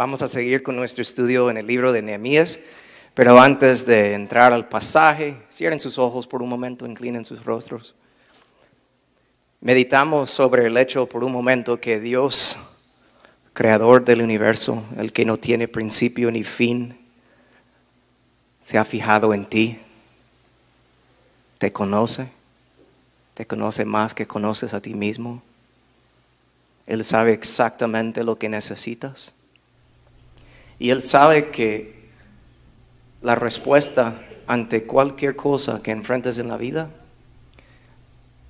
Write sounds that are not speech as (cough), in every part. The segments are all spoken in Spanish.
vamos a seguir con nuestro estudio en el libro de Nehemías, pero antes de entrar al pasaje, cierren sus ojos por un momento, inclinen sus rostros. Meditamos sobre el hecho por un momento que Dios, creador del universo, el que no tiene principio ni fin, se ha fijado en ti, te conoce, te conoce más que conoces a ti mismo. Él sabe exactamente lo que necesitas. Y Él sabe que la respuesta ante cualquier cosa que enfrentes en la vida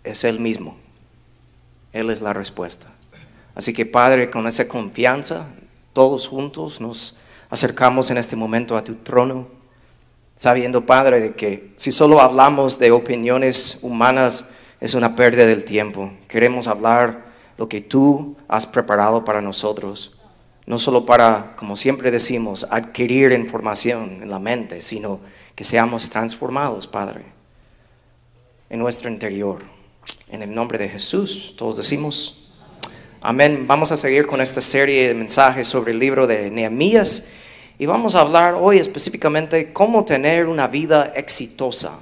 es Él mismo. Él es la respuesta. Así que Padre, con esa confianza, todos juntos nos acercamos en este momento a tu trono, sabiendo, Padre, de que si solo hablamos de opiniones humanas es una pérdida del tiempo. Queremos hablar lo que tú has preparado para nosotros. No solo para, como siempre decimos, adquirir información en la mente, sino que seamos transformados, Padre, en nuestro interior. En el nombre de Jesús, todos decimos, amén. Vamos a seguir con esta serie de mensajes sobre el libro de Nehemías y vamos a hablar hoy específicamente cómo tener una vida exitosa.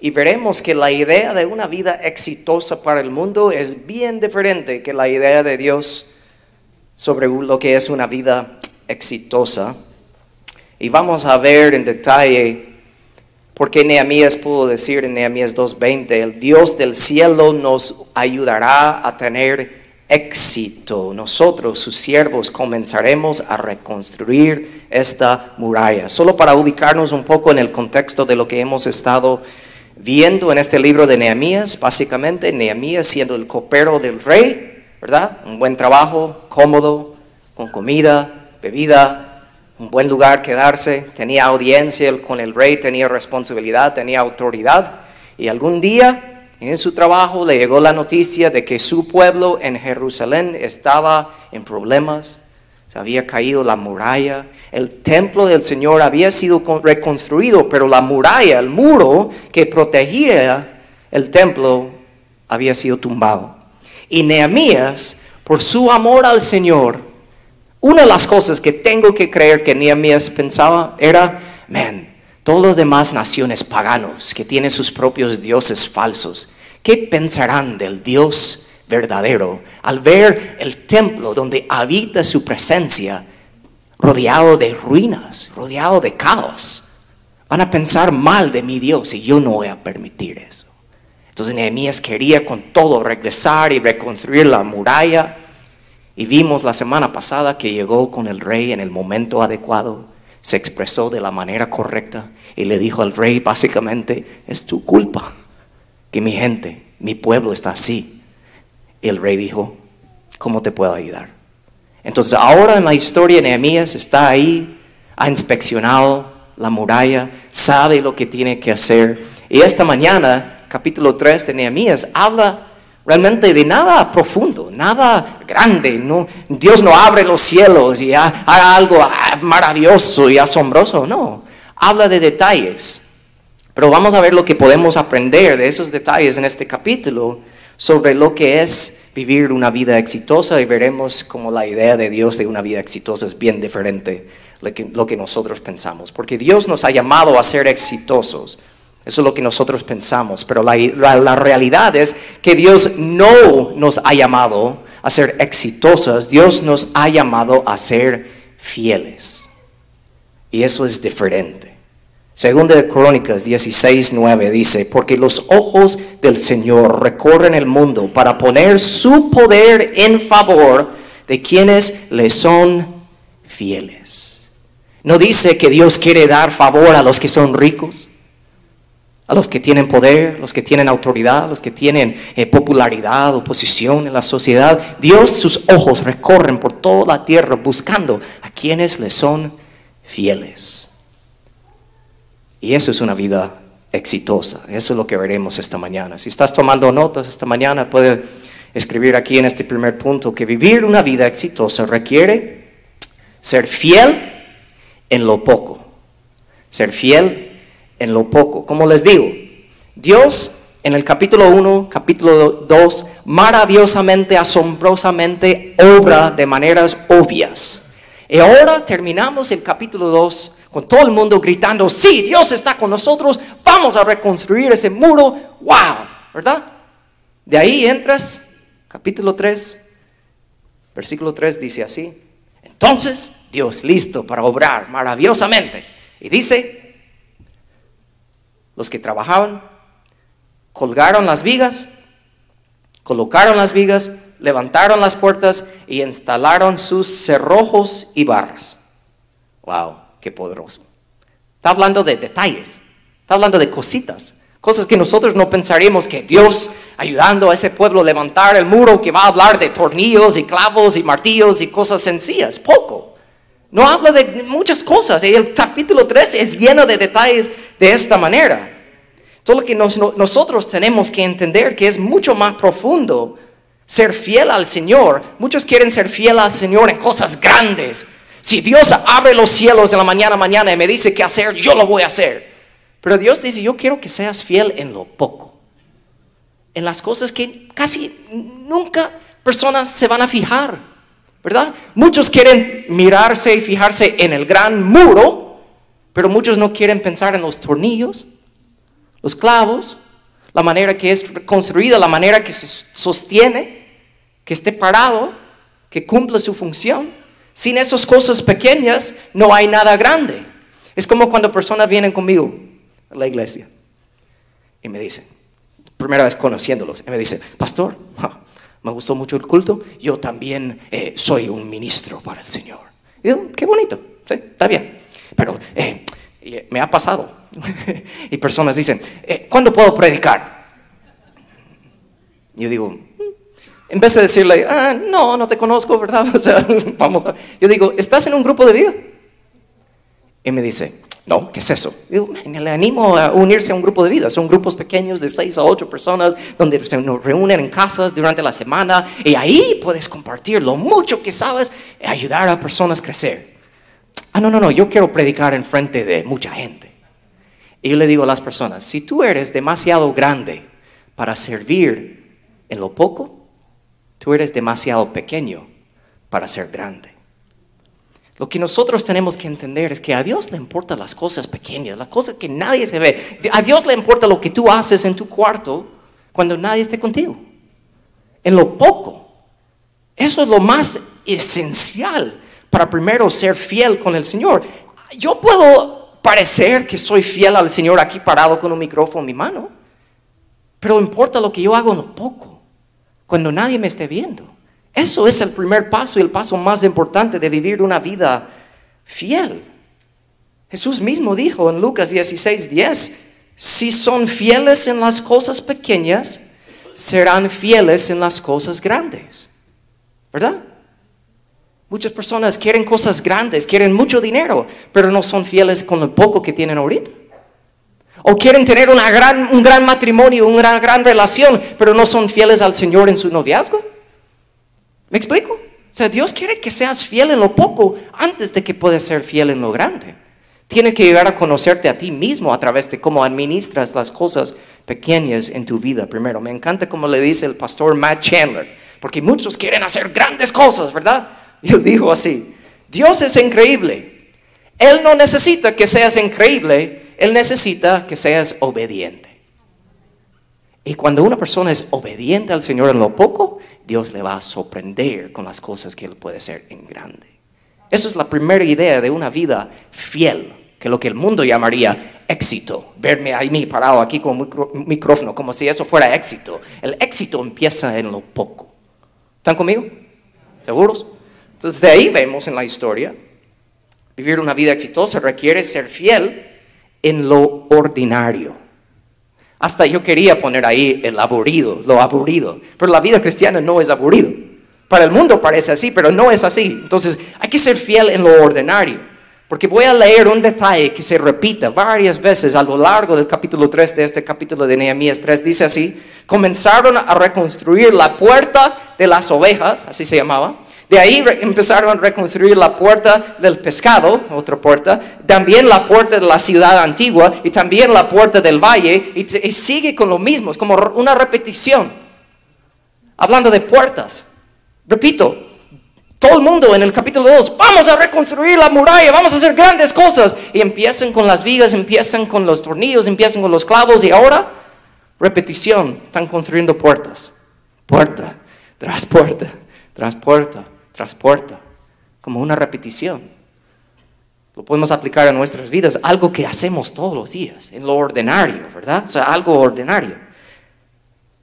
Y veremos que la idea de una vida exitosa para el mundo es bien diferente que la idea de Dios sobre lo que es una vida exitosa. Y vamos a ver en detalle por qué Nehemías pudo decir en Nehemías 2.20, el Dios del cielo nos ayudará a tener éxito. Nosotros, sus siervos, comenzaremos a reconstruir esta muralla. Solo para ubicarnos un poco en el contexto de lo que hemos estado viendo en este libro de Nehemías, básicamente Nehemías siendo el copero del rey, ¿verdad? Un buen trabajo, cómodo, con comida, bebida, un buen lugar quedarse, tenía audiencia con el rey, tenía responsabilidad, tenía autoridad. Y algún día en su trabajo le llegó la noticia de que su pueblo en Jerusalén estaba en problemas, se había caído la muralla, el templo del Señor había sido reconstruido, pero la muralla, el muro que protegía el templo, había sido tumbado. Y Nehemías, por su amor al Señor, una de las cosas que tengo que creer que Nehemías pensaba era, man, todos los demás naciones paganos que tienen sus propios dioses falsos, ¿qué pensarán del Dios verdadero al ver el templo donde habita su presencia? rodeado de ruinas, rodeado de caos. Van a pensar mal de mi Dios y yo no voy a permitir eso. Entonces Nehemías quería con todo regresar y reconstruir la muralla. Y vimos la semana pasada que llegó con el rey en el momento adecuado, se expresó de la manera correcta y le dijo al rey básicamente, es tu culpa que mi gente, mi pueblo está así. Y el rey dijo, ¿cómo te puedo ayudar? Entonces ahora en la historia Nehemías está ahí, ha inspeccionado la muralla, sabe lo que tiene que hacer. Y esta mañana, capítulo 3 de Nehemías, habla realmente de nada profundo, nada grande. No, Dios no abre los cielos y haga algo ah, maravilloso y asombroso, no. Habla de detalles. Pero vamos a ver lo que podemos aprender de esos detalles en este capítulo sobre lo que es vivir una vida exitosa y veremos cómo la idea de Dios de una vida exitosa es bien diferente de lo que nosotros pensamos. Porque Dios nos ha llamado a ser exitosos. Eso es lo que nosotros pensamos. Pero la, la realidad es que Dios no nos ha llamado a ser exitosos. Dios nos ha llamado a ser fieles. Y eso es diferente. Segunda de Crónicas 16, 9 dice, porque los ojos del Señor recorren el mundo para poner su poder en favor de quienes le son fieles. No dice que Dios quiere dar favor a los que son ricos, a los que tienen poder, los que tienen autoridad, los que tienen eh, popularidad o posición en la sociedad. Dios, sus ojos recorren por toda la tierra buscando a quienes le son fieles. Y eso es una vida exitosa. Eso es lo que veremos esta mañana. Si estás tomando notas esta mañana, puedes escribir aquí en este primer punto que vivir una vida exitosa requiere ser fiel en lo poco. Ser fiel en lo poco. Como les digo, Dios en el capítulo 1, capítulo 2, maravillosamente, asombrosamente obra de maneras obvias Y ahora terminamos el capítulo 2 con todo el mundo gritando, sí, Dios está con nosotros, vamos a reconstruir ese muro, wow, ¿verdad? De ahí entras, capítulo 3, versículo 3 dice así, entonces Dios listo para obrar maravillosamente. Y dice, los que trabajaban colgaron las vigas, colocaron las vigas, levantaron las puertas y instalaron sus cerrojos y barras. Wow, qué poderoso. Está hablando de detalles, está hablando de cositas, cosas que nosotros no pensaríamos que Dios ayudando a ese pueblo a levantar el muro, que va a hablar de tornillos y clavos y martillos y cosas sencillas, poco. No habla de muchas cosas. Y el capítulo 13 es lleno de detalles de esta manera. Todo lo que nosotros tenemos que entender que es mucho más profundo ser fiel al Señor. Muchos quieren ser fiel al Señor en cosas grandes. Si Dios abre los cielos en la mañana, mañana y me dice qué hacer, yo lo voy a hacer. Pero Dios dice, yo quiero que seas fiel en lo poco. En las cosas que casi nunca personas se van a fijar. ¿Verdad? Muchos quieren mirarse y fijarse en el gran muro, pero muchos no quieren pensar en los tornillos, los clavos, la manera que es construida, la manera que se sostiene, que esté parado, que cumpla su función. Sin esas cosas pequeñas no hay nada grande. Es como cuando personas vienen conmigo a la iglesia y me dicen, primera vez conociéndolos, y me dicen, pastor, me gustó mucho el culto, yo también eh, soy un ministro para el Señor. Y digo, qué bonito, está bien. Pero eh, eh, me ha pasado (laughs) y personas dicen, ¿cuándo puedo predicar? Yo digo, mm", en vez de decirle, ah, no, no te conozco, ¿verdad? (laughs) Vamos. Yo digo, ¿estás en un grupo de vida? Y me dice, no, ¿qué es eso? Digo, le animo a unirse a un grupo de vida. Son grupos pequeños de seis a ocho personas donde se reúnen en casas durante la semana y ahí puedes compartir lo mucho que sabes y ayudar a personas a crecer. Ah, no, no, no, yo quiero predicar en frente de mucha gente. Y yo le digo a las personas, si tú eres demasiado grande para servir en lo poco, tú eres demasiado pequeño para ser grande. Lo que nosotros tenemos que entender es que a Dios le importan las cosas pequeñas, las cosas que nadie se ve. A Dios le importa lo que tú haces en tu cuarto cuando nadie esté contigo. En lo poco. Eso es lo más esencial para primero ser fiel con el Señor. Yo puedo parecer que soy fiel al Señor aquí parado con un micrófono en mi mano, pero importa lo que yo hago en lo poco, cuando nadie me esté viendo. Eso es el primer paso y el paso más importante de vivir una vida fiel. Jesús mismo dijo en Lucas 16, 10, si son fieles en las cosas pequeñas, serán fieles en las cosas grandes. ¿Verdad? Muchas personas quieren cosas grandes, quieren mucho dinero, pero no son fieles con lo poco que tienen ahorita. O quieren tener una gran, un gran matrimonio, una gran, relación, pero no son fieles al Señor en su noviazgo. ¿Me explico? O sea, Dios quiere que seas fiel en lo poco antes de que puedas ser fiel en lo grande. Tiene que llegar a conocerte a ti mismo a través de cómo administras las cosas pequeñas en tu vida primero. Me encanta como le dice el pastor Matt Chandler, porque muchos quieren hacer grandes cosas, ¿verdad? Y él dijo así, Dios es increíble. Él no necesita que seas increíble, Él necesita que seas obediente. Y cuando una persona es obediente al Señor en lo poco, Dios le va a sorprender con las cosas que Él puede hacer en grande. Esa es la primera idea de una vida fiel, que lo que el mundo llamaría éxito. Verme a mí parado aquí con micrófono como si eso fuera éxito. El éxito empieza en lo poco. ¿Están conmigo? ¿Seguros? Entonces de ahí vemos en la historia, vivir una vida exitosa requiere ser fiel en lo ordinario. Hasta yo quería poner ahí el aburrido, lo aburrido, pero la vida cristiana no es aburrido. Para el mundo parece así, pero no es así. Entonces hay que ser fiel en lo ordinario. Porque voy a leer un detalle que se repita varias veces a lo largo del capítulo 3 de este capítulo de Nehemías 3. Dice así, comenzaron a reconstruir la puerta de las ovejas, así se llamaba, de ahí empezaron a reconstruir la puerta del pescado, otra puerta, también la puerta de la ciudad antigua y también la puerta del valle y, sigue con lo mismo, es como una repetición. Hablando de puertas, repito, Todo el mundo en el capítulo 2, vamos a reconstruir la muralla, vamos a hacer grandes cosas. Y empiezan con las vigas, empiezan con los tornillos, empiezan con los clavos y ahora, repetición, están construyendo puertas. Puerta, tras puerta, tras puerta, tras puerta. Como una repetición. Lo podemos aplicar a nuestras vidas, algo que hacemos todos los días, en lo ordinario, ¿verdad? O sea, algo ordinario.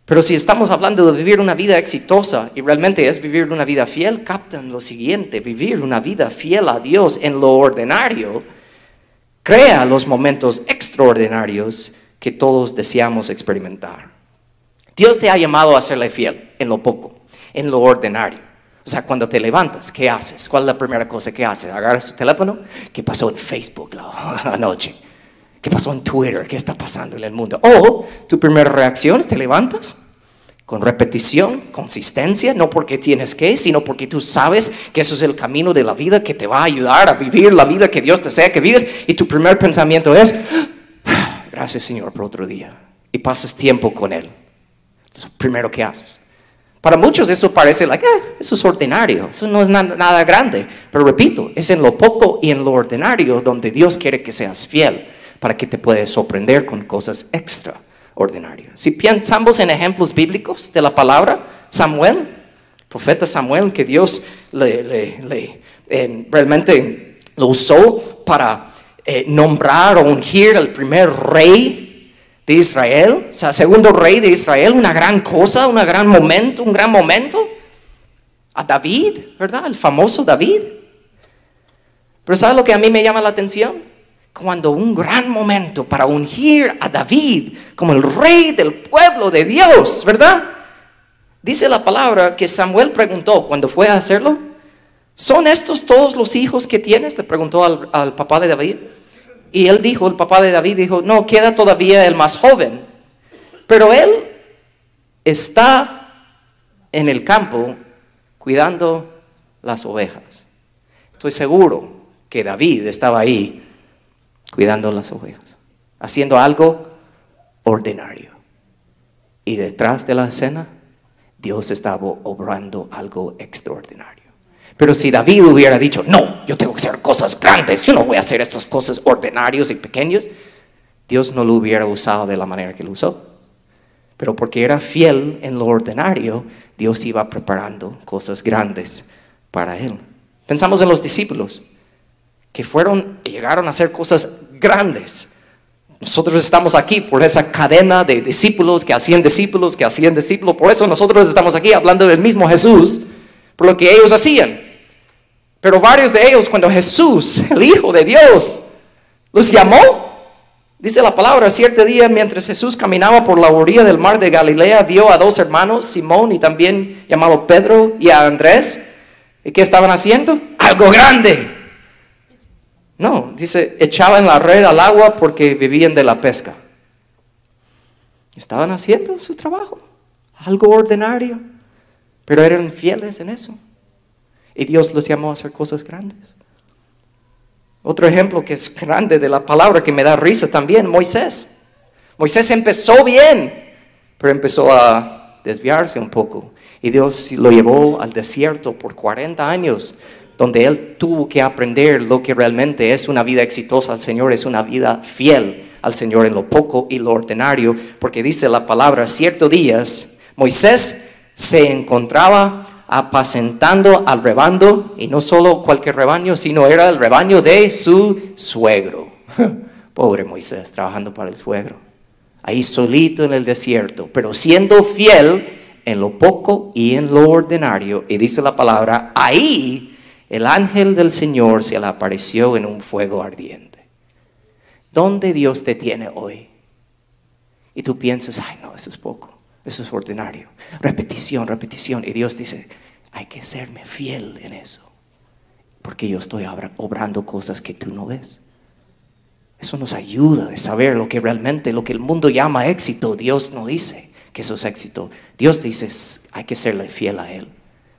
Pero si estamos hablando de vivir una vida exitosa y realmente es vivir una vida fiel, captan lo siguiente, vivir una vida fiel a Dios en lo ordinario, crea los momentos extraordinarios que todos deseamos experimentar. Dios te ha llamado a serle fiel en lo poco, en lo ordinario. O sea, cuando te levantas, ¿qué haces? ¿Cuál es la primera cosa que haces? ¿Agarras tu teléfono? ¿Qué pasó en Facebook la (laughs) anoche? ¿Qué pasó en Twitter? ¿Qué está pasando en el mundo? O tu primera reacción es te levantas con repetición, consistencia, no porque tienes que, sino porque tú sabes que eso es el camino de la vida que te va a ayudar a vivir la vida que Dios desea que vivas. Y tu primer pensamiento es, gracias Señor por otro día. Y pasas tiempo con Él. Es lo primero que haces. Para muchos eso parece like, ah, eso es ordinario, eso no es nada grande. Pero repito, es en lo poco y en lo ordinario donde Dios quiere que seas fiel para que te puedas sorprender con cosas extraordinarias. Si pensamos en ejemplos bíblicos de la palabra, Samuel, profeta Samuel, que Dios le, eh, realmente lo usó para eh, nombrar o ungir al primer rey de Israel, o sea, segundo rey de Israel, una gran cosa, un gran momento, un gran momento. A David, ¿verdad? El famoso David. Pero ¿sabes lo que a mí me llama la atención? cuando un gran momento para ungir a David como el rey del pueblo de Dios, ¿verdad? Dice la palabra que Samuel preguntó cuando fue a hacerlo, ¿son estos todos los hijos que tienes? Le preguntó al, papá de David. Y él dijo, el papá de David dijo, no, queda todavía el más joven. Pero él está en el campo cuidando las ovejas. Estoy seguro que David estaba ahí cuidando las ovejas, haciendo algo ordinario. Y detrás de la escena, Dios estaba obrando algo extraordinario. Pero si David hubiera dicho, no, yo tengo que hacer cosas grandes, yo no voy a hacer estas cosas ordinarios y pequeños, Dios no lo hubiera usado de la manera que lo usó. Pero porque era fiel en lo ordinario, Dios iba preparando cosas grandes para él. Pensamos en los discípulos que fueron, llegaron a hacer cosas grandes. Nosotros estamos aquí por esa cadena de discípulos que hacían discípulos, que hacían discípulos. Por eso nosotros estamos aquí hablando del mismo Jesús, por lo que ellos hacían. Pero varios de ellos, cuando Jesús, el Hijo de Dios, los llamó, dice la palabra, cierto día mientras Jesús caminaba por la orilla del mar de Galilea, vio a dos hermanos, Simón y también llamado Pedro y a Andrés. ¿Y qué estaban haciendo? Algo grande no, dice, echaban la red al agua porque vivían de la pesca. Estaban haciendo su trabajo, algo ordinario, pero eran fieles en eso. Y Dios los llamó a hacer cosas grandes. Otro ejemplo que es grande de la palabra que me da risa también, Moisés. Moisés empezó bien, pero empezó a desviarse un poco. Y Dios lo llevó al desierto por 40 años donde él tuvo que aprender lo que realmente es una vida exitosa al Señor, es una vida fiel al Señor en lo poco y lo ordinario, porque dice la palabra, ciertos días Moisés se encontraba apacentando al rebaño, y no solo cualquier rebaño, sino era el rebaño de su suegro. (laughs) Pobre Moisés, trabajando para el suegro, ahí solito en el desierto, pero siendo fiel en lo poco y en lo ordinario, y dice la palabra, ahí el ángel del Señor se le apareció en un fuego ardiente. ¿Dónde Dios te tiene hoy? Y tú piensas, ay no, eso es poco, eso es ordinario. Repetición, repetición. Y Dios dice, hay que serme fiel en eso. Porque yo estoy obrando cosas que tú no ves. Eso nos ayuda a saber lo que realmente, lo que el mundo llama éxito, Dios no dice que eso es éxito. Dios dice, hay que serle fiel a Él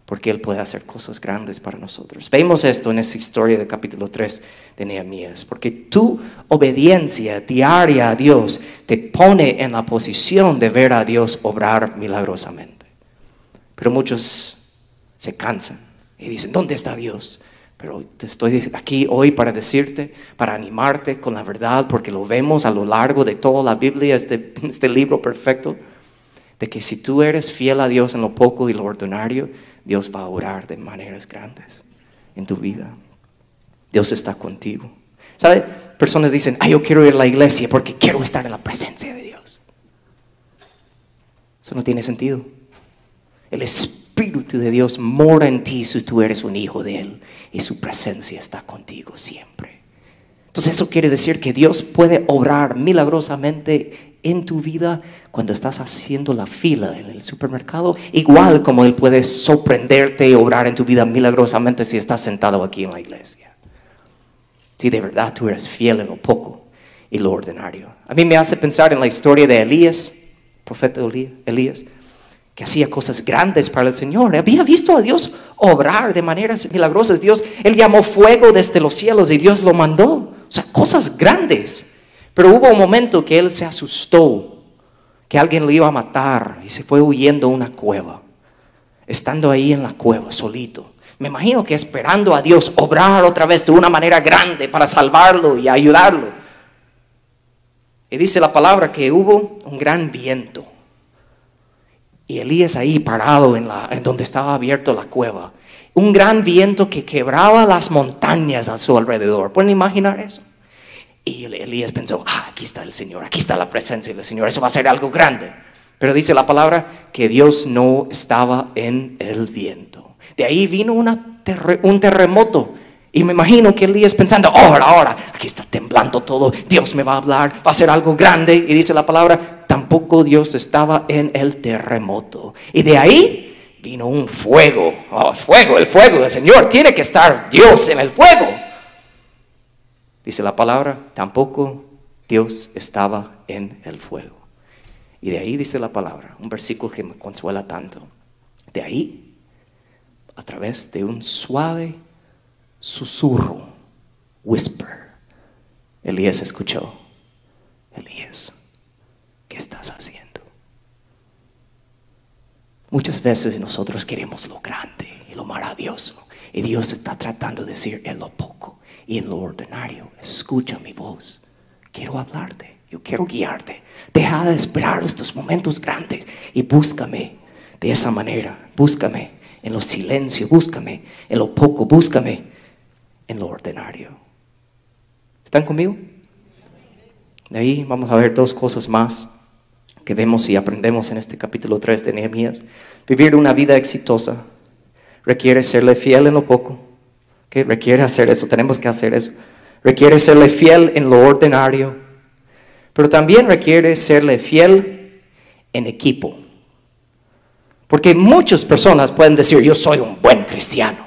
porque Él puede hacer cosas grandes para nosotros. Vemos esto en esa historia del capítulo 3 de Nehemías, porque tu obediencia diaria a Dios te pone en la posición de ver a Dios obrar milagrosamente. Pero muchos se cansan. Y dicen, ¿dónde está Dios? Pero estoy aquí hoy para decirte, para animarte con la verdad, porque lo vemos a lo largo de toda la Biblia, este, (laughs) este libro perfecto, de que si tú eres fiel a Dios en lo poco y lo ordinario, Dios va a orar de maneras grandes en tu vida. Dios está contigo. ¿Sabe? Personas dicen, ay, yo quiero ir a la iglesia porque quiero estar en la presencia de Dios. Eso no tiene sentido. El Espíritu de Dios mora en ti si tú eres un hijo de Él y su presencia está contigo siempre. Entonces eso quiere decir que Dios puede obrar milagrosamente en tu vida cuando estás haciendo la fila en el supermercado, igual como Él puede sorprenderte y obrar en tu vida milagrosamente si estás sentado aquí en la iglesia. Si de verdad tú eres fiel en lo poco y lo ordinario. A mí me hace pensar en la historia de Elías, profeta Elías, que hacía cosas grandes para el Señor. Había visto a Dios obrar de maneras milagrosas. Dios, Él llamó fuego desde los cielos y Dios lo mandó. O sea, cosas grandes. Pero hubo un momento que Él se asustó, que alguien lo iba a matar y se fue huyendo a una cueva. Estando ahí en la cueva, solito. Me imagino que esperando a Dios obrar otra vez de una manera grande para salvarlo y ayudarlo. Y dice la palabra que hubo un gran viento y Elías ahí parado en, la, en donde estaba abierto la cueva. Un gran viento que quebraba las montañas a su alrededor. ¿Pueden imaginar eso? Y Elías pensó, ah, aquí está el Señor, aquí está la presencia del Señor, eso va a ser algo grande. Pero dice la palabra que Dios no estaba en el viento. De ahí vino un terremoto. Y me imagino que Elías pensando, ahora, ahora, aquí está temblando todo, Dios me va a hablar, va a ser algo grande. Y dice la palabra tampoco Dios estaba en el terremoto. Y de ahí vino un fuego. Oh, fuego, el fuego del Señor. Tiene que estar Dios en el fuego. Dice la palabra, tampoco Dios estaba en el fuego. Y de ahí dice la palabra, un versículo que me consuela tanto. De ahí, a través de un suave susurro, whisper, Elías escuchó, Elías, ¿Qué estás haciendo? Muchas veces nosotros queremos lo grande y lo maravilloso. Y Dios está tratando de decir en lo poco y en lo ordinario. Escucha mi voz. Quiero hablarte. Yo quiero guiarte. Deja de esperar estos momentos grandes y búscame de esa manera. Búscame en lo silencio. Búscame en lo poco. Búscame en lo ordinario. ¿Están conmigo? De ahí vamos a ver dos cosas más que vemos y aprendemos en este capítulo 3 de Nehemías. Vivir una vida exitosa requiere serle fiel en lo poco. Requiere hacer eso, tenemos que hacer eso. Requiere serle fiel en lo ordinario, pero también requiere serle fiel en equipo. Porque muchas personas pueden decir, yo soy un buen cristiano,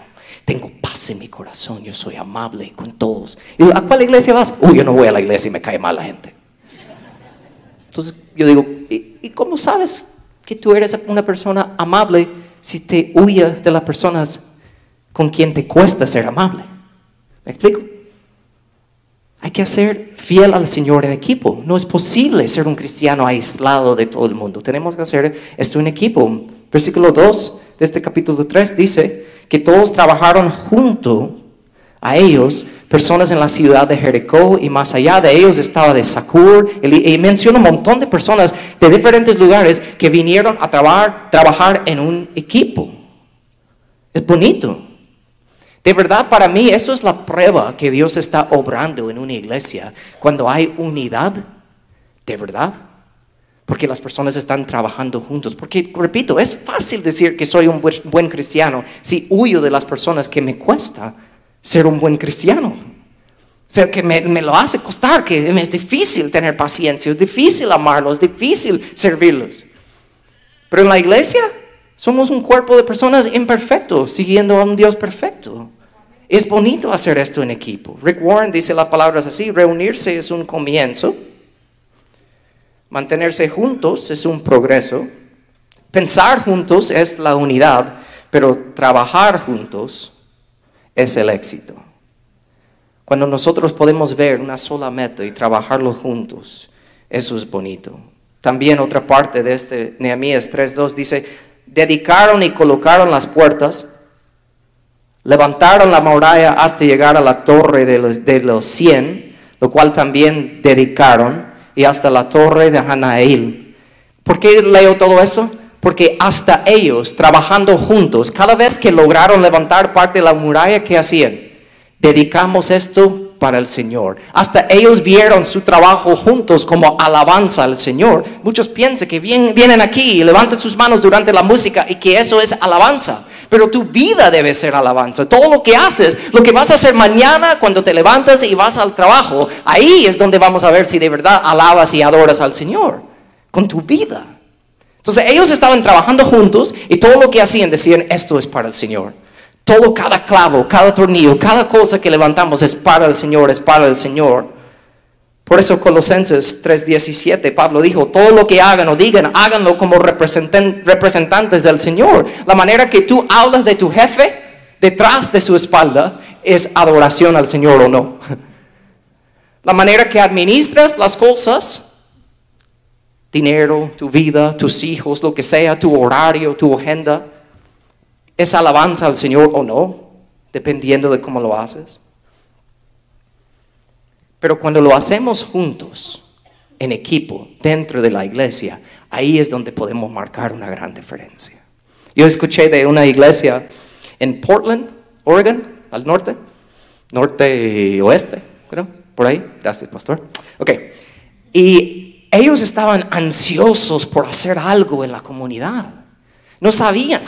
tengo paz en mi corazón, yo soy amable con todos. ¿A cuál iglesia vas? Uy, yo no voy a la iglesia y me cae mal la gente. Entonces yo digo, ¿y, cómo sabes que tú eres una persona amable si te huyas de las personas con quien te cuesta ser amable? ¿Me explico? Hay que ser fiel al Señor en equipo. No es posible ser un cristiano aislado de todo el mundo. Tenemos que hacer esto en equipo. Versículo 2 de este capítulo 3 dice que todos trabajaron junto a ellos personas en la ciudad de Jericó y más allá de ellos estaba de Sakur y menciona un montón de personas de diferentes lugares que vinieron a trabajar en un equipo. Es bonito. De verdad, para mí eso es la prueba que Dios está obrando en una iglesia cuando hay unidad, de verdad. Porque las personas están trabajando juntos. Porque, repito, es fácil decir que soy un buen cristiano si huyo de las personas que me cuesta ser un buen cristiano. O que me, lo hace costar, que es difícil tener paciencia, es difícil amarlos, es difícil servirlos. Pero en la iglesia somos un cuerpo de personas imperfectos, siguiendo a un Dios perfecto. Es bonito hacer esto en equipo. Rick Warren dice las palabras así, reunirse es un comienzo, mantenerse juntos es un progreso, pensar juntos es la unidad, pero trabajar juntos es el éxito. Cuando nosotros podemos ver una sola meta y trabajarlo juntos, eso es bonito. También otra parte de este Nehemías 3.2 dice, dedicaron y colocaron las puertas Levantaron la muralla hasta llegar a la torre de los, de los cien, lo cual también dedicaron, y hasta la torre de Hanael. ¿Por qué leo todo eso? Porque hasta ellos, trabajando juntos, cada vez que lograron levantar parte de la muralla, ¿qué hacían? Dedicamos esto para el Señor. Hasta ellos vieron su trabajo juntos como alabanza al Señor. Muchos piensan que vienen aquí y levantan sus manos durante la música y que eso es alabanza. Pero tu vida debe ser alabanza. Todo lo que haces, lo que vas a hacer mañana cuando te levantas y vas al trabajo, ahí es donde vamos a ver si de verdad alabas y adoras al Señor. Con tu vida. Entonces ellos estaban trabajando juntos y todo lo que hacían decían, esto es para el Señor. Todo, cada clavo, cada tornillo, cada cosa que levantamos es para el Señor, es para el Señor. Por eso Colosenses 3:17, Pablo dijo, todo lo que hagan o digan, háganlo como representantes del Señor. La manera que tú hablas de tu jefe detrás de su espalda es adoración al Señor o no. (laughs) La manera que administras las cosas, dinero, tu vida, tus hijos, lo que sea, tu horario, tu agenda, ¿Es alabanza al Señor o no? Dependiendo de cómo lo haces. Pero cuando lo hacemos juntos, en equipo, dentro de la iglesia, ahí es donde podemos marcar una gran diferencia. Yo escuché de una iglesia en Portland, Oregon, al norte, norte y oeste, creo, por ahí. Gracias, pastor. Ok. Y ellos estaban ansiosos por hacer algo en la comunidad. No sabían,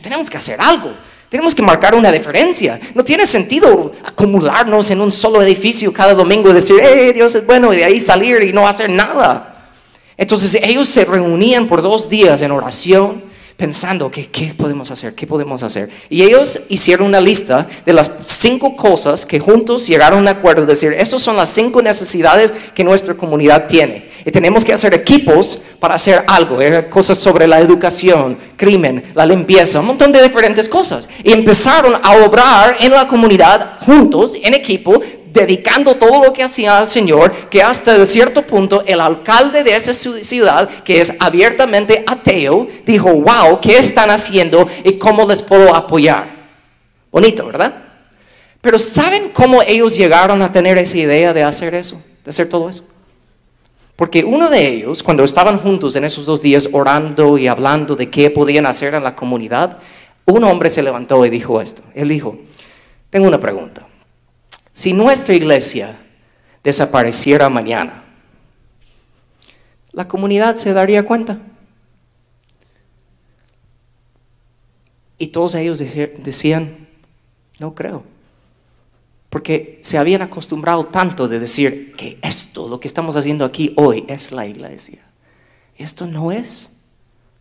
tenemos que hacer algo, tenemos que marcar una diferencia. No tiene sentido acumularnos en un solo edificio cada domingo y decir, hey, Dios es bueno, y de ahí salir y no hacer nada. Entonces ellos se reunían por dos días en oración, pensando, ¿qué, ¿qué podemos hacer? ¿Qué podemos hacer? Y ellos hicieron una lista de las cinco cosas que juntos llegaron a acuerdo, decir, esas son las cinco necesidades que nuestra comunidad tiene. Y tenemos que hacer equipos para hacer algo, eh, cosas sobre la educación, crimen, la limpieza, un montón de diferentes cosas. Y empezaron a obrar en la comunidad juntos, en equipo, dedicando todo lo que hacía al Señor, que hasta cierto punto el alcalde de esa ciudad, que es abiertamente ateo, dijo, wow, ¿qué están haciendo y cómo les puedo apoyar? Bonito, ¿verdad? Pero ¿saben cómo ellos llegaron a tener esa idea de hacer eso, de hacer todo eso? Porque uno de ellos, cuando estaban juntos en esos dos días orando y hablando de qué podían hacer en la comunidad, un hombre se levantó y dijo esto. Él dijo, tengo una pregunta. Si nuestra iglesia desapareciera mañana, la comunidad se daría cuenta. Y todos ellos decían, no creo. Porque se habían acostumbrado tanto de decir que esto, lo que estamos haciendo aquí hoy, es la iglesia. Esto no es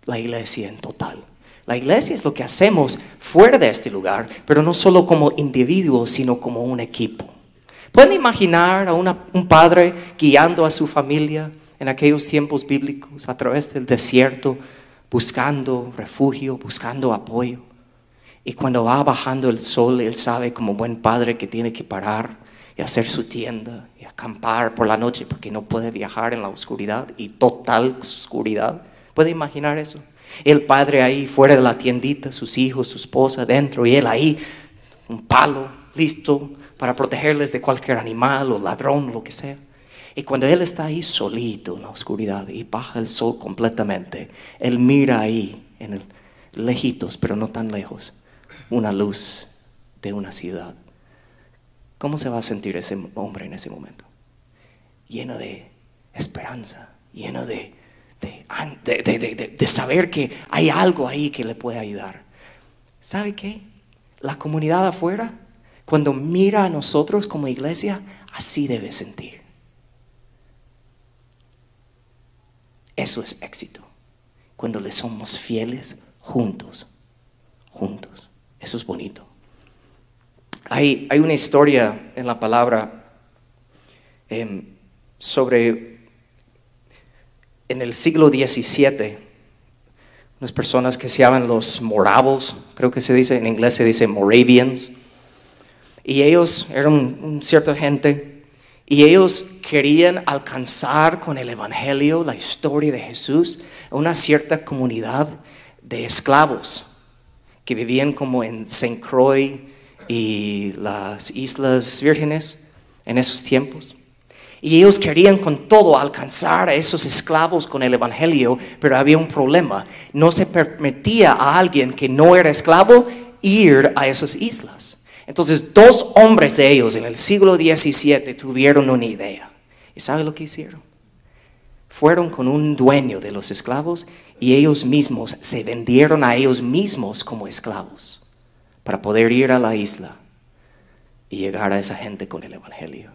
la iglesia en total. La iglesia es lo que hacemos fuera de este lugar, pero no solo como individuos, sino como un equipo. ¿Pueden imaginar a un padre guiando a su familia en aquellos tiempos bíblicos a través del desierto, buscando refugio, buscando apoyo? Y cuando va bajando el sol, él sabe como buen padre que tiene que parar y hacer su tienda y acampar por la noche porque no puede viajar en la oscuridad y total oscuridad. ¿Puede imaginar eso? El padre ahí fuera de la tiendita, sus hijos, su esposa dentro y él ahí, un palo listo para protegerles de cualquier animal o ladrón, lo que sea. Y cuando él está ahí solito en la oscuridad y baja el sol completamente, él mira ahí, en el, lejitos, pero no tan lejos, una luz de una ciudad. ¿Cómo se va a sentir ese hombre en ese momento? Lleno de esperanza, lleno de de, saber que hay algo ahí que le puede ayudar. ¿Sabe qué? La comunidad afuera, cuando mira a nosotros como iglesia, así debe sentir. Eso es éxito. Cuando le somos fieles juntos, juntos. Eso es bonito. Hay, hay una historia en la palabra em, sobre en el siglo XVII, unas personas que se llaman los moravos, creo que se dice, en inglés se dice Moravians, y ellos eran un, cierta gente, y ellos querían alcanzar con el Evangelio, la historia de Jesús, una cierta comunidad de esclavos que vivían como en Saint Croix, y las Islas Vírgenes en esos tiempos. Y ellos querían con todo alcanzar a esos esclavos con el Evangelio, pero había un problema. No se permitía a alguien que no era esclavo ir a esas islas. Entonces dos hombres de ellos en el siglo XVII tuvieron una idea. ¿Y sabe lo que hicieron? Fueron con un dueño de los esclavos y ellos mismos se vendieron a ellos mismos como esclavos para poder ir a la isla y llegar a esa gente con el Evangelio.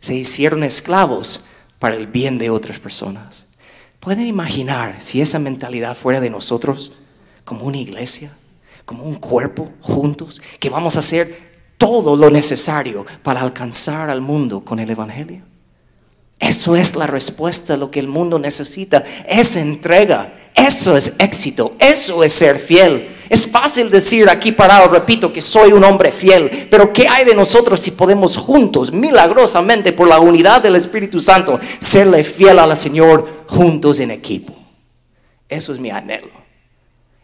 Se hicieron esclavos para el bien de otras personas. ¿Pueden imaginar si esa mentalidad fuera de nosotros como una iglesia? como un cuerpo juntos, que vamos a hacer todo lo necesario para alcanzar al mundo con el Evangelio. Eso es la respuesta a lo que el mundo necesita, esa entrega, eso es éxito, eso es ser fiel. Es fácil decir aquí parado, repito, que soy un hombre fiel, pero ¿qué hay de nosotros si podemos juntos, milagrosamente, por la unidad del Espíritu Santo, serle fiel al Señor juntos en equipo? Eso es mi anhelo.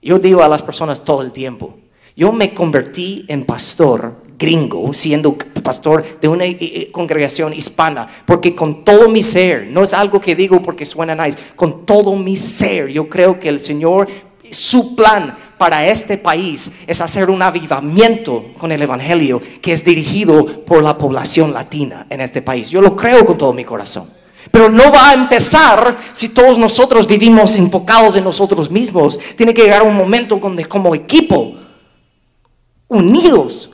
Yo digo a las personas todo el tiempo, yo me convertí en pastor gringo, siendo pastor de una eh, eh, congregación hispana, porque con todo mi ser, no es algo que digo porque suena nice, con todo mi ser, yo creo que el Señor, su plan para este país es hacer un avivamiento con el Evangelio que es dirigido por la población latina en este país. Yo lo creo con todo mi corazón. Pero no va a empezar si todos nosotros vivimos enfocados en nosotros mismos. Tiene que llegar un momento donde como equipo, unidos,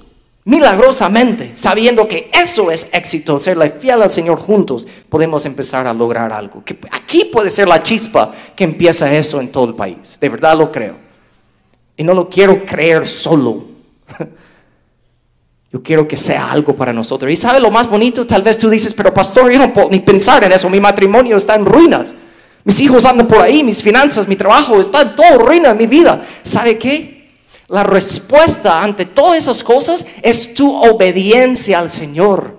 milagrosamente, sabiendo que eso es éxito, serle fiel al Señor juntos, podemos empezar a lograr algo. Que aquí puede ser la chispa que empieza eso en todo el país. De verdad lo creo. Y no lo quiero creer solo. (laughs) Yo quiero que sea algo para nosotros. ¿Y sabe lo más bonito? Tal vez tú dices, pero pastor, yo no puedo ni pensar en eso. Mi matrimonio está en ruinas. Mis hijos andan por ahí, mis finanzas, mi trabajo, está en todo ruina mi vida. ¿Sabe qué? La respuesta ante todas esas cosas es tu obediencia al Señor.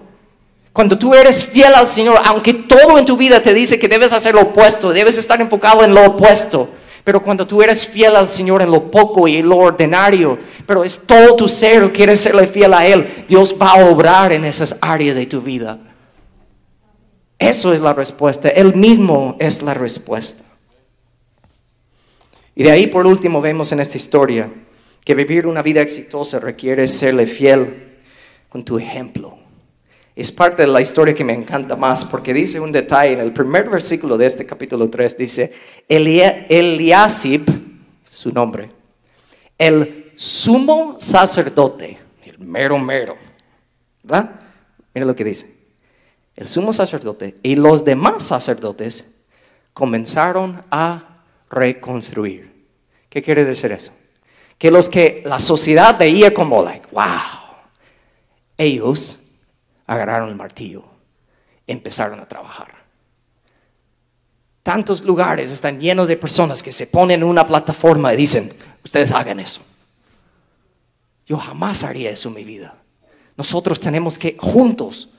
Cuando tú eres fiel al Señor, aunque todo en tu vida te dice que debes hacer lo opuesto, debes estar enfocado en lo opuesto, pero cuando tú eres fiel al Señor en lo poco y en lo ordinario, pero es todo tu ser, quieres serle fiel a Él, Dios va a obrar en esas áreas de tu vida. Eso es la respuesta. Él mismo es la respuesta. Y de ahí por último vemos en esta historia que vivir una vida exitosa requiere serle fiel con tu ejemplo es parte de la historia que me encanta más porque dice un detalle en el primer versículo de este capítulo 3, dice, Eliasib, su nombre, el sumo sacerdote, el mero mero, ¿verdad? Mira lo que dice. El sumo sacerdote y los demás sacerdotes comenzaron a reconstruir. ¿Qué quiere decir eso? Que los que la sociedad veía como, like, wow, ellos agarraron el martillo, empezaron a trabajar. Tantos lugares están llenos de personas que se ponen en una plataforma y dicen, ustedes hagan eso. Yo jamás haría eso en mi vida. Nosotros tenemos que juntos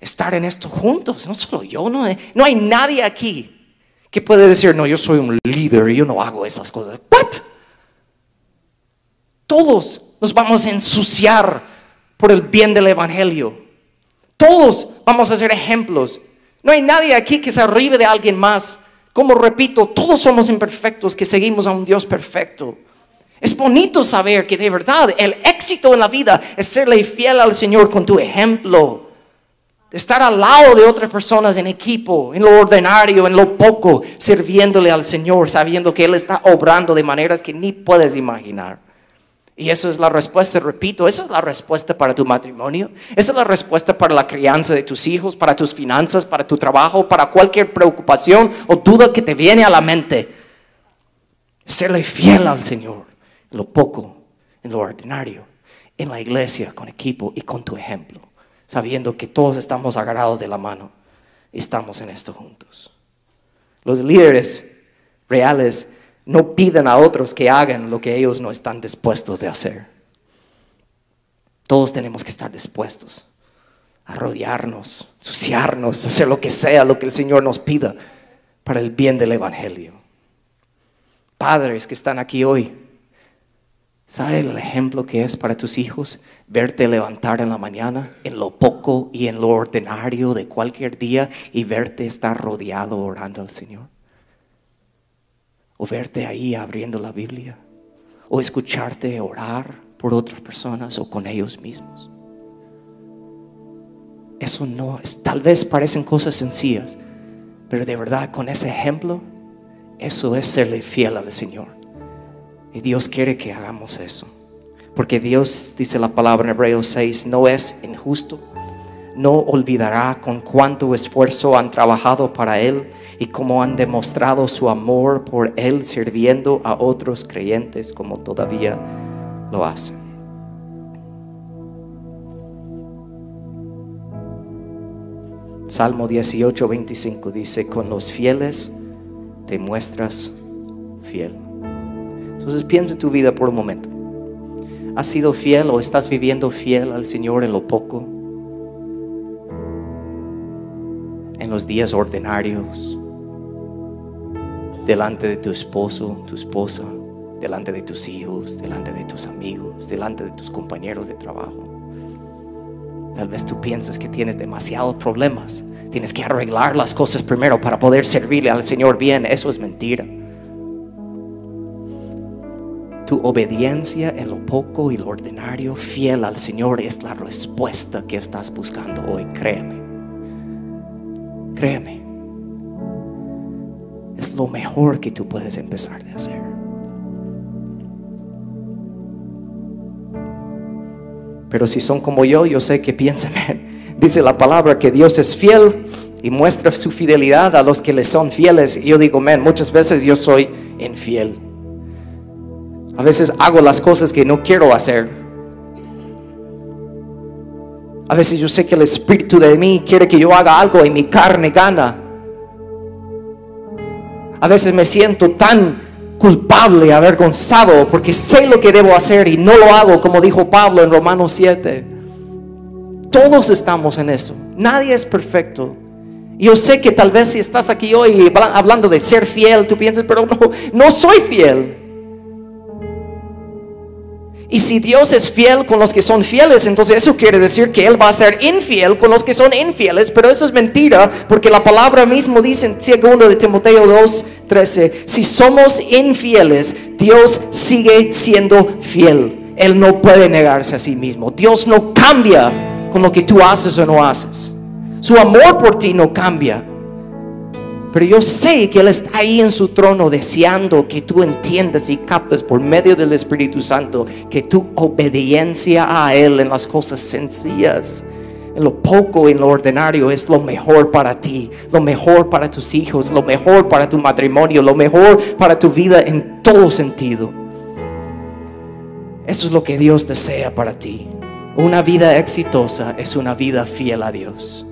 estar en esto juntos, no solo yo, no, no hay nadie aquí que puede decir, no, yo soy un líder yo no hago esas cosas. ¿What? Todos nos vamos a ensuciar por el bien del Evangelio. Todos vamos a ser ejemplos. No hay nadie aquí que se arribe de alguien más. Como repito, todos somos imperfectos que seguimos a un Dios perfecto. Es bonito saber que de verdad el éxito en la vida es serle fiel al Señor con tu ejemplo. Estar al lado de otras personas en equipo, en lo ordinario, en lo poco, sirviéndole al Señor, sabiendo que Él está obrando de maneras que ni puedes imaginar. Y esa es la respuesta, repito, esa es la respuesta para tu matrimonio, esa es la respuesta para la crianza de tus hijos, para tus finanzas, para tu trabajo, para cualquier preocupación o duda que te viene a la mente. Serle fiel al Señor en lo poco, en lo ordinario, en la iglesia, con equipo y con tu ejemplo, sabiendo que todos estamos agarrados de la mano estamos en esto juntos. Los líderes reales no piden a otros que hagan lo que ellos no están dispuestos de hacer. Todos tenemos que estar dispuestos a rodearnos, suciarnos, hacer lo que sea, lo que el Señor nos pida para el bien del Evangelio. Padres que están aquí hoy, ¿Sabe el ejemplo que es para tus hijos? Verte levantar en la mañana, en lo poco y en lo ordinario de cualquier día y verte estar rodeado orando al Señor. O verte ahí abriendo la Biblia. O escucharte orar por otras personas o con ellos mismos. Eso no es, tal vez parecen cosas sencillas, pero de verdad con ese ejemplo, eso es serle fiel al Señor. Y Dios quiere que hagamos eso. Porque Dios, dice la palabra en Hebreos 6, no es injusto. No olvidará con cuánto esfuerzo han trabajado para Él y cómo han demostrado su amor por Él sirviendo a otros creyentes como todavía lo hacen. Salmo 18, 25 dice, con los fieles te muestras fiel. Entonces piensa en tu vida por un momento. ¿Has sido fiel o estás viviendo fiel al Señor en lo poco? En los días ordinarios, delante de tu esposo, tu esposa, delante de tus hijos, delante de tus amigos, delante de tus compañeros de trabajo. Tal vez tú piensas que tienes demasiados problemas. Tienes que arreglar las cosas primero para poder servirle al Señor bien. Eso es mentira. Tu obediencia en lo poco y lo ordinario, fiel al Señor, es la respuesta que estás buscando hoy. Créeme. Créeme. Es lo mejor que tú puedes empezar de hacer. Pero si son como yo, yo sé que piensan, (laughs) dice la palabra que Dios es fiel y muestra su fidelidad a los que le son fieles. Y yo digo, man, muchas veces yo soy infiel. A veces hago las cosas que no quiero hacer. A veces yo sé que el Espíritu de mí quiere que yo haga algo y mi carne gana. A veces me siento tan culpable, avergonzado, porque sé lo que debo hacer y no lo hago, como dijo Pablo en Romanos 7. Todos estamos en eso. Nadie es perfecto. Yo sé que tal vez si estás aquí hoy hablando de ser fiel, tú piensas, pero no, no soy fiel. Y si Dios es fiel con los que son fieles, entonces eso quiere decir que Él va a ser infiel con los que son infieles. Pero eso es mentira, porque la palabra mismo dice en 2 de Timoteo 2, 13, si somos infieles, Dios sigue siendo fiel. Él no puede negarse a sí mismo. Dios no cambia con lo que tú haces o no haces. Su amor por ti no cambia. Pero yo sé que Él está ahí en su trono deseando que tú entiendas y captes por medio del Espíritu Santo que tu obediencia a Él en las cosas sencillas, en lo poco, en lo ordinario, es lo mejor para ti, lo mejor para tus hijos, lo mejor para tu matrimonio, lo mejor para tu vida en todo sentido. Eso es lo que Dios desea para ti. Una vida exitosa es una vida fiel a Dios.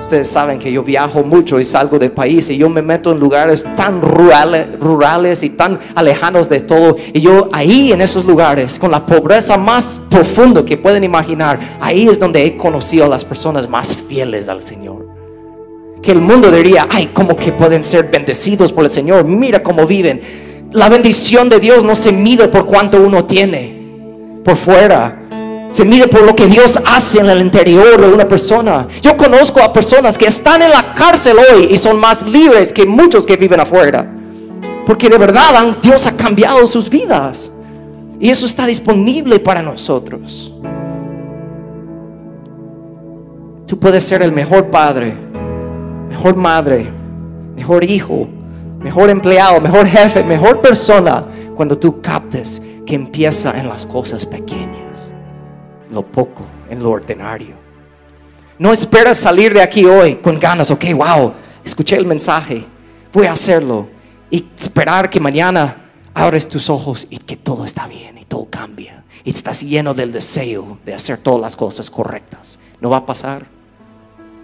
Ustedes saben que yo viajo mucho y salgo del país y yo me meto en lugares tan rurales, y tan alejanos de todo. Y yo ahí en esos lugares, con la pobreza más profunda que pueden imaginar, ahí es donde he conocido a las personas más fieles al Señor. Que el mundo diría, ay, ¿cómo que pueden ser bendecidos por el Señor? Mira cómo viven. La bendición de Dios no se mide por cuánto uno tiene por fuera se mide por lo que Dios hace en el interior de una persona. Yo conozco a personas que están en la cárcel hoy y son más libres que muchos que viven afuera. Porque de verdad Dios ha cambiado sus vidas. Y eso está disponible para nosotros. Tú puedes ser el mejor padre, mejor madre, mejor hijo, mejor empleado, mejor jefe, mejor persona cuando tú captes que empieza en las cosas pequeñas lo poco, en lo ordinario. No esperas salir de aquí hoy con ganas, ok, wow, escuché el mensaje, voy a hacerlo y esperar que mañana abres tus ojos y que todo está bien y todo cambia y estás lleno del deseo de hacer todas las cosas correctas. No va a pasar.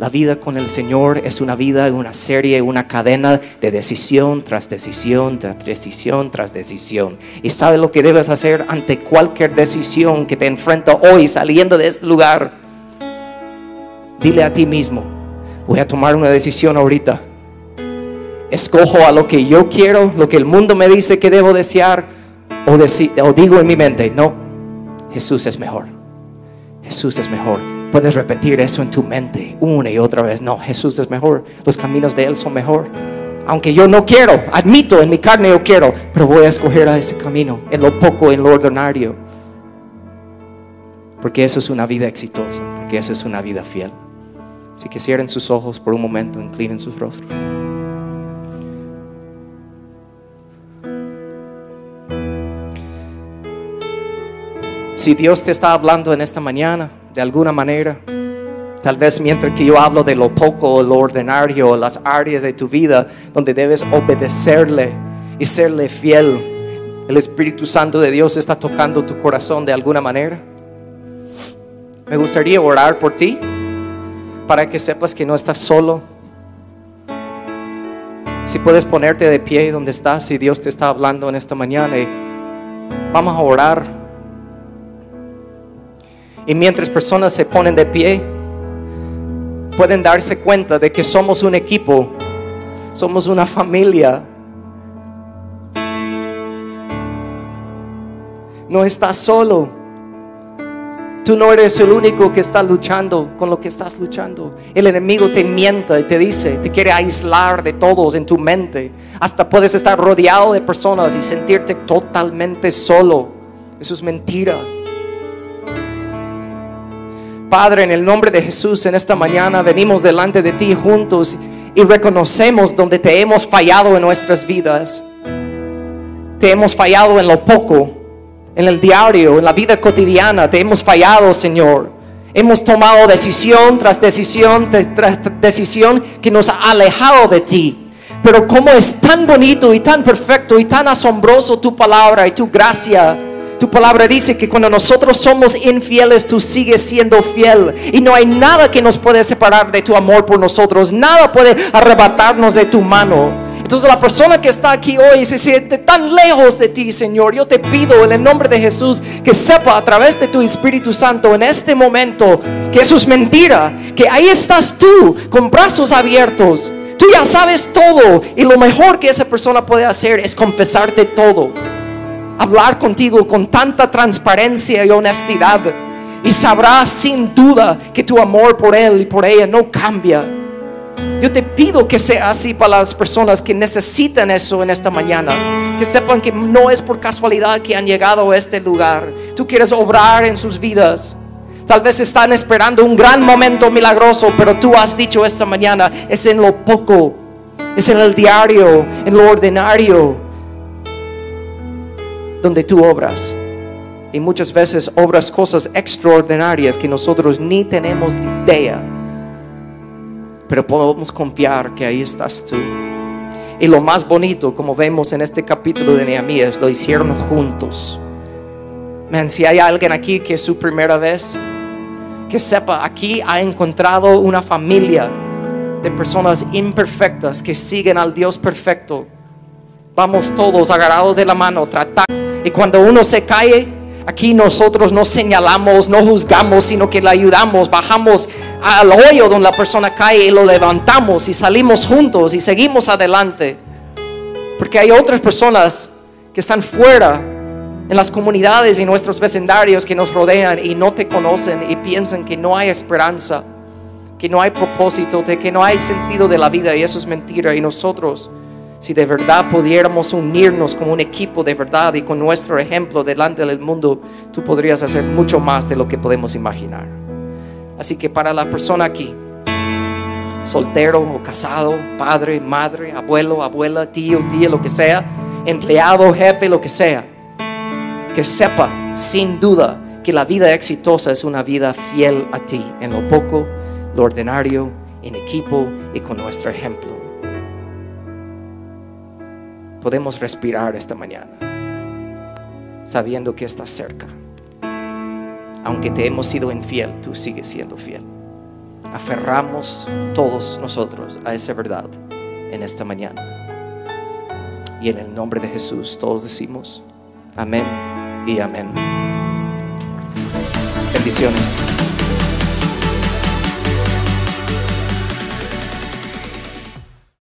La vida con el Señor es una vida, una serie, una cadena de decisión tras decisión, tras decisión, tras decisión. Y sabe lo que debes hacer ante cualquier decisión que te enfrenta hoy saliendo de este lugar. Dile a ti mismo, voy a tomar una decisión ahorita. Escojo a lo que yo quiero, lo que el mundo me dice que debo desear, O, o digo en mi mente, no, Jesús es mejor. Jesús es mejor. Puedes repetir eso en tu mente una y otra vez. No, Jesús es mejor. Los caminos de Él son mejor. Aunque yo no quiero, admito en mi carne yo quiero, pero voy a escoger a ese camino, en lo poco, en lo ordinario. Porque eso es una vida exitosa, porque esa es una vida fiel. Así que cierren sus ojos por un momento, inclinen sus rostros. Si Dios te está hablando en esta mañana, de alguna manera, tal vez mientras que yo hablo de lo poco, lo ordinario, las áreas de tu vida donde debes obedecerle y serle fiel, el Espíritu Santo de Dios está tocando tu corazón de alguna manera. Me gustaría orar por ti para que sepas que no estás solo. Si puedes ponerte de pie donde estás y Dios te está hablando en esta mañana, y vamos a orar. Y mientras personas se ponen de pie, pueden darse cuenta de que somos un equipo, somos una familia. No estás solo. Tú no eres el único que está luchando con lo que estás luchando. El enemigo te mienta y te dice, te quiere aislar de todos en tu mente. Hasta puedes estar rodeado de personas y sentirte totalmente solo. Eso es mentira. Padre, en el nombre de Jesús, en esta mañana venimos delante de ti juntos y reconocemos donde te hemos fallado en nuestras vidas. Te hemos fallado en lo poco, en el diario, en la vida cotidiana. Te hemos fallado, Señor. Hemos tomado decisión tras decisión tras decisión que nos ha alejado de ti. Pero como es tan bonito y tan perfecto y tan asombroso tu palabra y tu gracia tu palabra dice que cuando nosotros somos infieles, tú sigues siendo fiel. Y no hay nada que nos puede separar de tu amor por nosotros. Nada puede arrebatarnos de tu mano. Entonces la persona que está aquí hoy se siente tan lejos de ti, Señor. Yo te pido en el nombre de Jesús que sepa a través de tu Espíritu Santo en este momento que eso es mentira. Que ahí estás tú con brazos abiertos. Tú ya sabes todo. Y lo mejor que esa persona puede hacer es confesarte todo hablar contigo con tanta transparencia y honestidad. Y sabrás sin duda que tu amor por Él y por ella no cambia. Yo te pido que sea así para las personas que necesitan eso en esta mañana. Que sepan que no es por casualidad que han llegado a este lugar. Tú quieres obrar en sus vidas. Tal vez están esperando un gran momento milagroso, pero tú has dicho esta mañana, es en lo poco, es en el diario, en lo ordinario donde tú obras. Y muchas veces obras cosas extraordinarias que nosotros ni tenemos idea. Pero podemos confiar que ahí estás tú. Y lo más bonito, como vemos en este capítulo de Nehemías, lo hicieron juntos. Man, si hay alguien aquí que es su primera vez, que sepa, aquí ha encontrado una familia de personas imperfectas que siguen al Dios perfecto. Vamos todos agarrados de la mano, tratar. Y cuando uno se cae, aquí nosotros no señalamos, no juzgamos, sino que le ayudamos, bajamos al hoyo donde la persona cae y lo levantamos y salimos juntos y seguimos adelante. Porque hay otras personas que están fuera en las comunidades y nuestros vecindarios que nos rodean y no te conocen y piensan que no hay esperanza, que no hay propósito, que no hay sentido de la vida y eso es mentira. Y nosotros si de verdad pudiéramos unirnos como un equipo de verdad y con nuestro ejemplo delante del mundo, tú podrías hacer mucho más de lo que podemos imaginar. Así que para la persona aquí, soltero o casado, padre, madre, abuelo, abuela, tío, tía, lo que sea, empleado, jefe, lo que sea, que sepa sin duda que la vida exitosa es una vida fiel a ti, en lo poco, lo ordinario, en equipo y con nuestro ejemplo podemos respirar esta mañana, sabiendo que estás cerca. Aunque te hemos sido infiel, tú sigues siendo fiel. Aferramos todos nosotros a esa verdad en esta mañana. Y en el nombre de Jesús todos decimos amén y amén. Bendiciones.